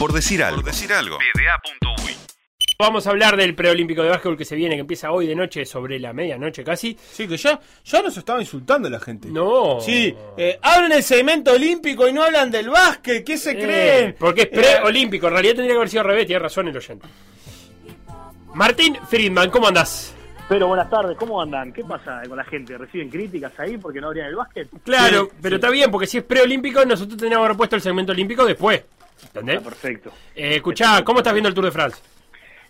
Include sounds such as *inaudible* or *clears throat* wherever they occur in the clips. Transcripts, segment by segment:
Por decir algo. Por decir algo. Vamos a hablar del preolímpico de básquetbol que se viene, que empieza hoy de noche, sobre la medianoche casi. Sí, que ya, ya nos estaba insultando la gente. No. Sí, eh, hablan del segmento olímpico y no hablan del básquet. ¿Qué se Eh, creen? Porque es preolímpico. En realidad tendría que haber sido al revés, tiene razón el oyente. Martín Friedman, ¿cómo andás? Pero buenas tardes, ¿cómo andan? ¿Qué pasa con la gente? ¿Reciben críticas ahí porque no abrían el básquet? Claro, Sí, pero sí. está bien, porque si es preolímpico, nosotros tendríamos que haber puesto el segmento olímpico después. ¿Entendés? Ah, perfecto. Eh, escuchá, ¿cómo estás viendo el Tour de France?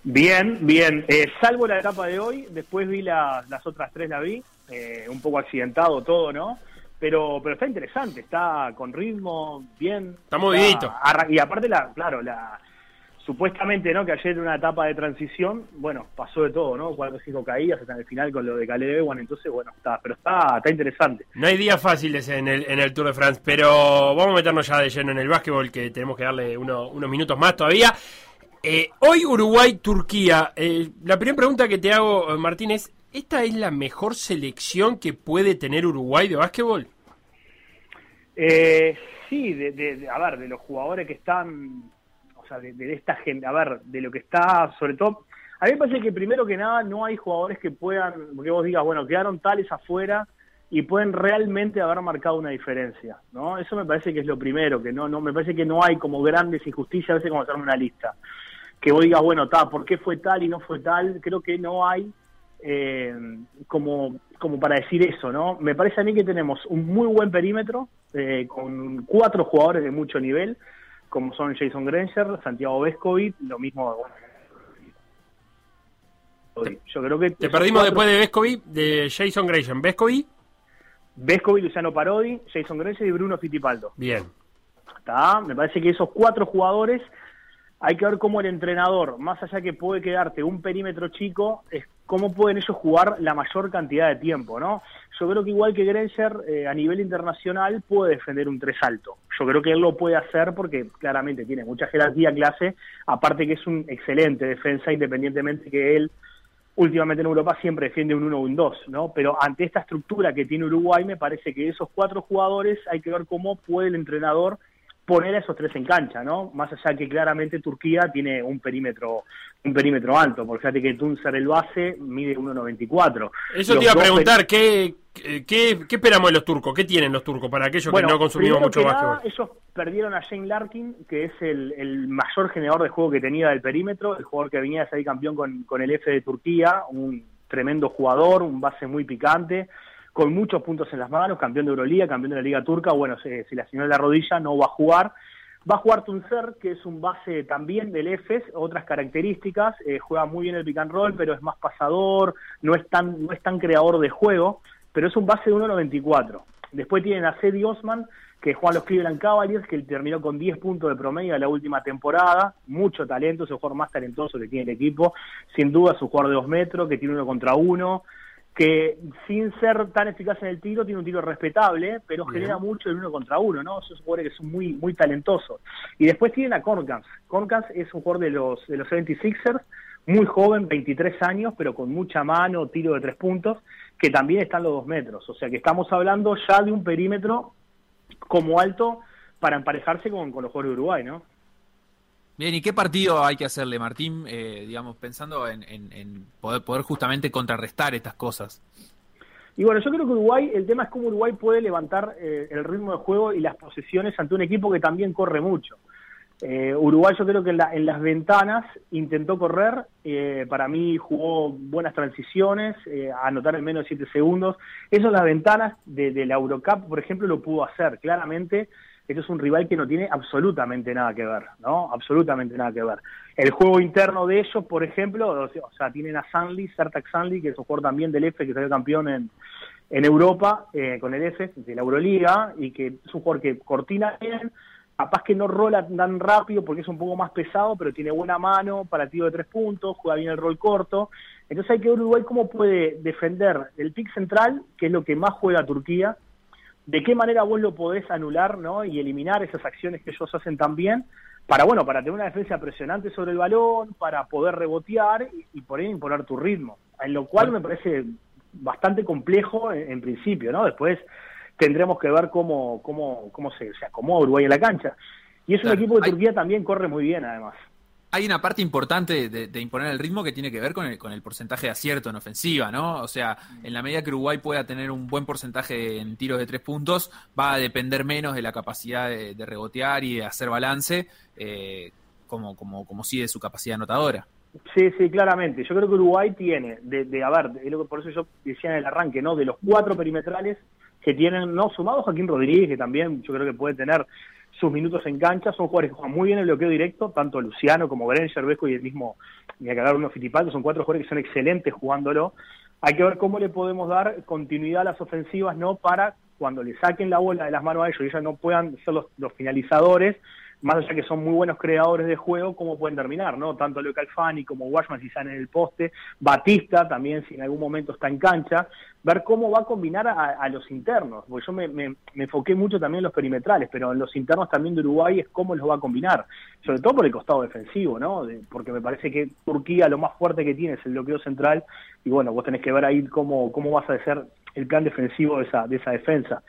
Bien, bien. Eh, salvo la etapa de hoy, después vi la- las otras tres, la vi. eh, un poco accidentado todo, ¿no? Pero, pero está interesante, está con ritmo, bien. Está movidito. Y aparte, la, claro, la supuestamente, ¿no? Que ayer era una etapa de transición, bueno, pasó de todo, ¿no? Cuatro o cinco caídas hasta el final con lo de Caleb Ewan, entonces, bueno, está, pero está, está interesante. No hay días fáciles en el, en el Tour de France, pero vamos a meternos ya de lleno en el básquetbol, que tenemos que darle uno- unos minutos más todavía. Eh, hoy Uruguay-Turquía. Eh, la primera pregunta que te hago, eh, Martín, es, ¿esta es la mejor selección que puede tener Uruguay de básquetbol? Eh, sí, de, de- de- a ver, de los jugadores que están, de, esta gente, a ver, de lo que está, sobre todo, a mí me parece que primero que nada no hay jugadores que puedan, porque vos digas, bueno, quedaron tales afuera y pueden realmente haber marcado una diferencia, ¿no? Eso me parece que es lo primero, que no, no, me parece que no hay como grandes injusticias a veces como hacer una lista. Que vos digas, bueno, ta, ¿por qué fue tal y no fue tal? Creo que no hay eh, como, como para decir eso, ¿no? Me parece a mí que tenemos un muy buen perímetro, eh, con cuatro jugadores de mucho nivel, como son Jason Granger, Santiago Vescovic, lo mismo... bueno, yo creo que Te perdimos cuatro- después de Vescovi, de Jason Gresham. ¿Vescovi? Vescovic, Luciano Parodi, Jason Granger y Bruno Fittipaldo. Bien. ¿Está? Me parece que esos cuatro jugadores hay que ver cómo el entrenador, más allá que puede quedarte un perímetro chico, es cómo pueden ellos jugar la mayor cantidad de tiempo, ¿no? Yo creo que igual que Granger, eh, a nivel internacional puede defender un tres alto. Yo creo que él lo puede hacer porque claramente tiene mucha jerarquía clase, aparte que es un excelente defensa, independientemente que él últimamente en Europa siempre defiende un 1 o un 2, ¿no? Pero ante esta estructura que tiene Uruguay, me parece que esos cuatro jugadores hay que ver cómo puede el entrenador poner a esos tres en cancha, ¿no? Más allá que claramente Turquía tiene un perímetro un perímetro alto, porque fíjate que Tuncer el base mide 1.94. Eso Los te iba a preguntar, ¿qué, qué, qué esperamos de los turcos? ¿Qué tienen los turcos para aquellos que no consumimos mucho nada, ellos perdieron a Shane Larkin, que es el, el mayor generador de juego que tenía del perímetro, el jugador que venía a salir campeón con, con el F de Turquía, un tremendo jugador, un base muy picante, con muchos puntos en las manos, campeón de Euroliga, campeón de la Liga Turca, bueno, si, la señora la rodilla no va a jugar. Va a jugar Tuncer, que es un base también del EFES, otras características, eh, juega muy bien el pick and roll, pero es más pasador, no es tan, no es tan creador de juego, pero es un base de 1.94. Después tienen a Cedi Osman, que juega los Cleveland Cavaliers, que terminó con 10 puntos de promedio en la última temporada, mucho talento, es el jugador más talentoso que tiene el equipo, sin duda es un jugador de 2 metros, que tiene uno contra uno, que sin ser tan eficaz en el tiro, tiene un tiro respetable, pero genera mucho el uno contra uno, ¿no? Esos jugadores que son muy, muy talentosos. Y después tienen a Corkans. Corkans es un jugador de los, de los 76ers, muy joven, 23 años, pero con mucha mano, tiro de tres puntos, que también están los dos metros. O sea que estamos hablando ya de un perímetro como alto para emparejarse con, con los jugadores de Uruguay, ¿no? Bien, ¿y qué partido hay que hacerle, Martín? Eh, digamos, pensando en, poder, justamente contrarrestar estas cosas. Y bueno, yo creo que Uruguay, el tema es cómo Uruguay puede levantar eh, el ritmo de juego y las posesiones ante un equipo que también corre mucho. Eh, Uruguay yo creo que en, la- en las ventanas intentó correr, eh, para mí jugó buenas transiciones, eh, anotar en menos de 7 segundos. Eso en las ventanas de, de la Eurocup, por ejemplo, lo pudo hacer. Claramente, esto es un rival que no tiene absolutamente nada que ver, ¿no? Absolutamente nada que ver. El juego interno de ellos, por ejemplo, o sea, tienen a Sanli, Sertak Sanli, que es un jugador también del F, que salió campeón en, en Europa eh, con el F de la Euroliga y que es un jugador que cortina bien, capaz que no rola tan rápido porque es un poco más pesado, pero tiene buena mano para tiro de tres puntos, juega bien el rol corto. Entonces hay que ver Uruguay cómo puede defender el pick central, que es lo que más juega Turquía, de qué manera vos lo podés anular ¿no? y eliminar esas acciones que ellos hacen también, para bueno, para tener una defensa presionante sobre el balón, para poder rebotear y, y por ahí imponer tu ritmo. En lo cual me parece bastante complejo en, en principio, ¿no? Después tendremos que ver cómo, cómo, cómo se, se acomoda Uruguay en la cancha. Y es un equipo de Turquía también corre muy bien, además hay una parte importante de, imponer el ritmo que tiene que ver con el, con el porcentaje de acierto en ofensiva, ¿no? O sea, en la medida que Uruguay pueda tener un buen porcentaje en tiros de tres puntos, va a depender menos de la capacidad de, rebotear y de hacer balance, eh, como, como, como sí de su capacidad anotadora. Sí, sí, claramente. Yo creo que Uruguay tiene, de, de a ver, por eso yo decía en el arranque, ¿no? De los cuatro perimetrales que tienen, no sumados Joaquín Rodríguez, que también yo creo que puede tener sus minutos en cancha. Son jugadores que juegan muy bien el bloqueo directo, tanto Luciano como Berencher, Vesco y el mismo, uno Fittipaldi, son cuatro jugadores que son excelentes jugándolo. Hay que ver cómo le podemos dar continuidad a las ofensivas, ¿no? Para cuando le saquen la bola de las manos a ellos y ellos no puedan ser los, los finalizadores, más allá que son muy buenos creadores de juego, cómo pueden terminar, ¿no? Tanto Leo Calfani como Washman si están en el poste, Batista también si en algún momento está en cancha, ver cómo va a combinar a, los internos, porque yo me, me, enfoqué mucho también en los perimetrales, pero en los internos también de Uruguay es cómo los va a combinar, sobre todo por el costado defensivo, ¿no? porque me parece que Turquía lo más fuerte que tiene es el bloqueo central, y bueno, vos tenés que ver ahí cómo, cómo vas a hacer el plan defensivo de esa, de esa defensa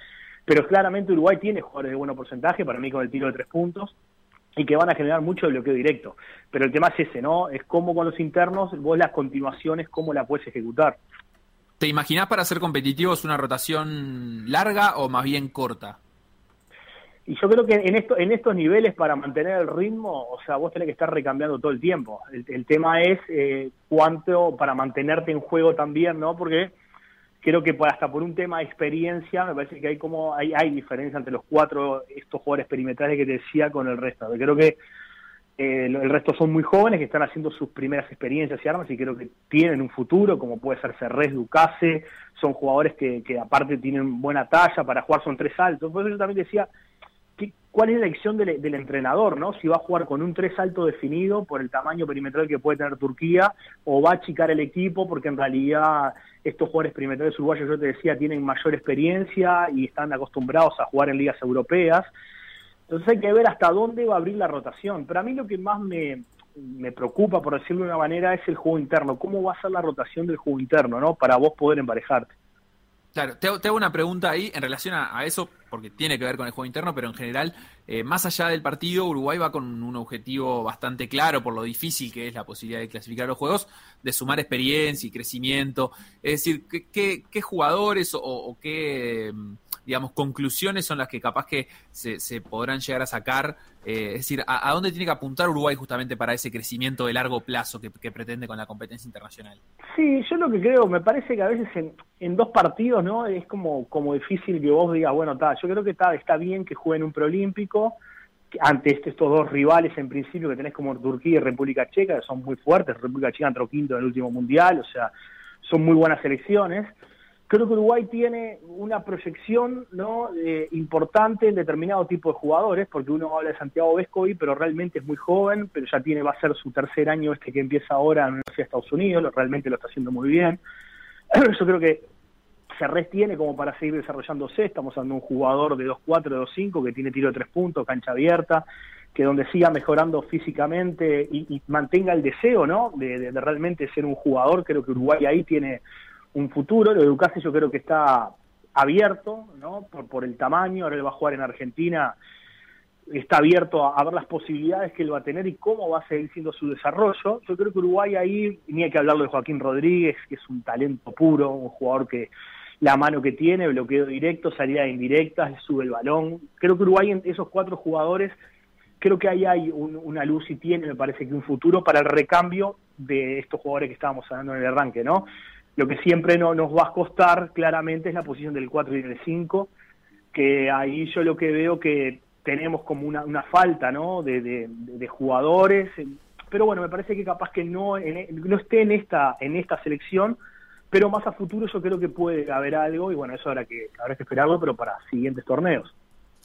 pero claramente Uruguay tiene jugadores de buen porcentaje, para mí con el tiro de tres puntos, y que van a generar mucho bloqueo directo. Pero el tema es ese, ¿no? Es cómo con los internos, vos las continuaciones, cómo la puedes ejecutar. ¿Te imaginás para ser competitivos una rotación larga o más bien corta? Y yo creo que en, esto, en estos niveles, para mantener el ritmo, o sea, vos tenés que estar recambiando todo el tiempo. El, tema es eh, cuánto para mantenerte en juego también, ¿no? Porque creo que hasta por un tema de experiencia, me parece que hay como hay, hay diferencia entre los cuatro, estos jugadores perimetrales que te decía con el resto. Creo que eh, el resto son muy jóvenes que están haciendo sus primeras experiencias y armas y creo que tienen un futuro, como puede ser Cerrés, Ducase, son jugadores que, que aparte tienen buena talla, para jugar son tres altos. Por eso yo también decía, cuál es la elección del, entrenador, ¿no? Si va a jugar con un tres alto definido por el tamaño perimetral que puede tener Turquía, o va a achicar el equipo porque en realidad estos jugadores perimetrales uruguayos, yo te decía, tienen mayor experiencia y están acostumbrados a jugar en ligas europeas. Entonces hay que ver hasta dónde va a abrir la rotación. Pero a mí lo que más me, me preocupa, por decirlo de una manera, es el juego interno. ¿Cómo va a ser la rotación del juego interno, ¿no? Para vos poder emparejarte. Claro, te hago, una pregunta ahí en relación a, eso, porque tiene que ver con el juego interno, pero en general, eh, más allá del partido, Uruguay va con un objetivo bastante claro por lo difícil que es la posibilidad de clasificar los juegos, de sumar experiencia y crecimiento. Es decir, ¿qué, qué, jugadores o, qué, digamos, conclusiones son las que capaz que se, podrán llegar a sacar eh, es decir, ¿a, dónde tiene que apuntar Uruguay justamente para ese crecimiento de largo plazo que, pretende con la competencia internacional? Sí, yo lo que creo, me parece que a veces en, dos partidos, ¿no? Es como, como difícil que vos digas, bueno, está, yo creo que está, está bien que jueguen un preolímpico ante este, estos dos rivales en principio que tenés como Turquía y República Checa, que son muy fuertes, República Checa entró quinto en el último mundial, o sea, son muy buenas selecciones creo que Uruguay tiene una proyección ¿no? Eh, importante en determinado tipo de jugadores, porque uno habla de Santiago Vescovi, pero realmente es muy joven, pero ya tiene, va a ser su tercer año este que empieza ahora en la Universidad de Estados Unidos, realmente lo está haciendo muy bien. *clears throat* Yo creo que Cerrés tiene como para seguir desarrollándose, estamos hablando de un jugador de 2-4, 2-5, que tiene tiro de tres puntos, cancha abierta, que donde siga mejorando físicamente y, mantenga el deseo, ¿no? de, realmente ser un jugador, creo que Uruguay ahí tiene un futuro. Lo de Ducase yo creo que está abierto, ¿no? Por, por el tamaño, ahora él va a jugar en Argentina, está abierto a, ver las posibilidades que él va a tener y cómo va a seguir siendo su desarrollo. Yo creo que Uruguay ahí, ni hay que hablarlo de Joaquín Rodríguez, que es un talento puro, un jugador que la mano que tiene, bloqueo directo, salida indirecta, sube el balón. Creo que Uruguay en esos cuatro jugadores, creo que ahí hay una luz y tiene, me parece que un futuro para el recambio de estos jugadores que estábamos hablando en el arranque, ¿no? Lo que siempre no, nos va a costar claramente es la posición del 4 y del 5, que ahí yo lo que veo que tenemos como una, una falta ¿no? de, de, jugadores, pero bueno, me parece que capaz que no, no esté en esta, en esta selección, pero más a futuro yo creo que puede haber algo y bueno, eso habrá que, habrá que esperarlo, pero para siguientes torneos.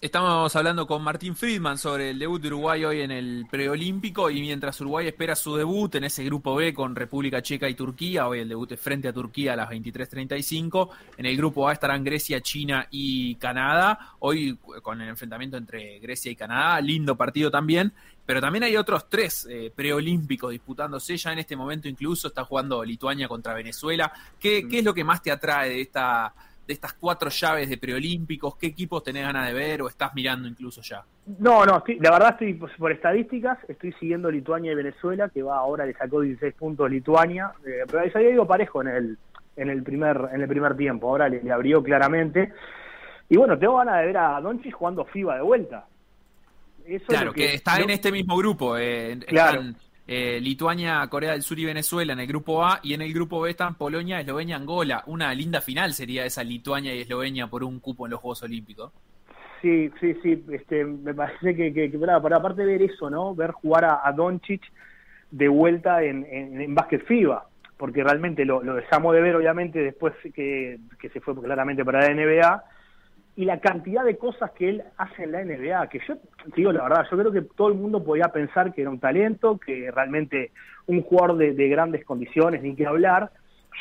Estamos hablando con Martín Friedman sobre el debut de Uruguay hoy en el preolímpico y mientras Uruguay espera su debut en ese grupo B con República Checa y Turquía, hoy el debut es frente a Turquía a las 23:35, en el grupo A estarán Grecia, China y Canadá, hoy con el enfrentamiento entre Grecia y Canadá, lindo partido también, pero también hay otros tres eh, preolímpicos disputándose ya en este momento incluso está jugando Lituania contra Venezuela. ¿Qué, ¿Qué es lo que más te atrae de esta de estas cuatro llaves de preolímpicos? ¿Qué equipos tenés ganas de ver o estás mirando incluso ya? No, no, la verdad estoy por estadísticas, estoy siguiendo Lituania y Venezuela, que va ahora le sacó 16 puntos Lituania, eh, pero ahí había ido parejo en el en el primer en el primer tiempo, ahora le, abrió claramente. Y bueno, tengo ganas de ver a Donchi jugando FIBA de vuelta. claro, que, está en este mismo grupo. Eh, claro. Eh, Lituania, Corea del Sur y Venezuela en el grupo A y en el grupo B están Polonia, Eslovenia, Angola. Una linda final sería esa Lituania y Eslovenia por un cupo en los Juegos Olímpicos. Sí, sí, sí. Este, me parece que, que, para, aparte de ver eso, ¿no? Ver jugar a, a Doncic de vuelta en, en, en básquet FIBA, porque realmente lo, lo dejamos de ver, obviamente, después que, que se fue claramente para la NBA y la cantidad de cosas que él hace en la NBA, que yo digo la verdad, yo creo que todo el mundo podía pensar que era un talento, que realmente un jugador de, grandes condiciones, ni que hablar.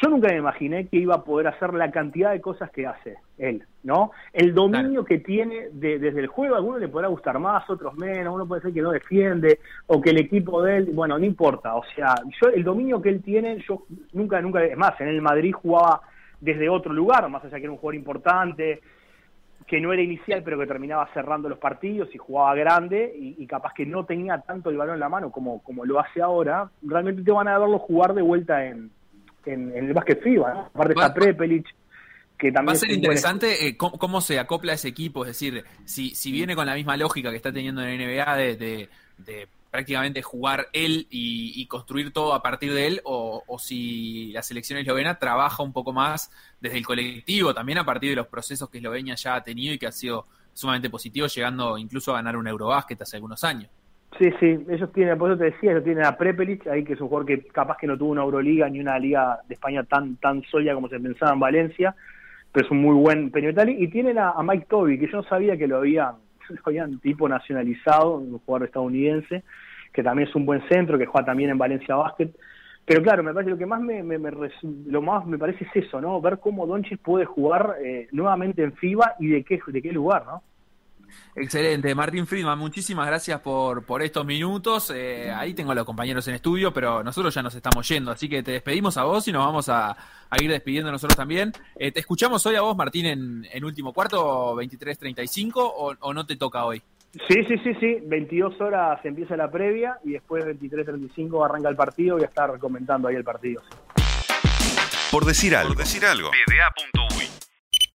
Yo nunca me imaginé que iba a poder hacer la cantidad de cosas que hace él, ¿no? El dominio que tiene desde el juego, a algunos le podrá gustar más, otros menos, uno puede ser que no defiende, o que el equipo de él, bueno, no importa, o sea, yo el dominio que él tiene, yo nunca, nunca, es más, en el Madrid jugaba desde otro lugar, más allá que era un jugador importante, que no era inicial, pero que terminaba cerrando los partidos y jugaba grande y, capaz que no tenía tanto el balón en la mano como, como lo hace ahora, realmente te van a verlo jugar de vuelta en, en, el básquet FIBA. ¿no? Aparte está Prepelic, que también... Va a ser interesante eh, cómo, se acopla ese equipo, es decir, si, si viene con la misma lógica que está teniendo en la NBA de prácticamente jugar él y, construir todo a partir de él, o, si la selección eslovena trabaja un poco más desde el colectivo, también a partir de los procesos que Eslovenia ya ha tenido y que ha sido sumamente positivo, llegando incluso a ganar un Eurobásquet hace algunos años. Sí, sí, ellos tienen, por eso te decía, ellos tienen a Prepelic, ahí que es un jugador que capaz que no tuvo una Euroliga ni una liga de España tan tan sólida como se pensaba en Valencia, pero es un muy buen penetral, y tienen a, Mike Toby, que yo no sabía que lo habían, *laughs* lo habían tipo nacionalizado, un jugador estadounidense, que también es un buen centro, que juega también en Valencia Basket. Pero claro, me parece lo que más me, lo más me parece es eso, ¿no? Ver cómo Donchis puede jugar eh, nuevamente en FIBA y de qué de qué lugar, ¿no? Excelente, Martín Friedman, muchísimas gracias por, por estos minutos. Eh, ahí tengo a los compañeros en estudio, pero nosotros ya nos estamos yendo, así que te despedimos a vos y nos vamos a, ir despidiendo nosotros también. Eh, ¿Te escuchamos hoy a vos, Martín, en, en último cuarto, 23.35, o, o no te toca hoy? Sí, sí, sí, sí. 22 horas empieza la previa y después 23.35 arranca el partido. Voy a estar comentando ahí el partido. Por decir algo. Por decir algo.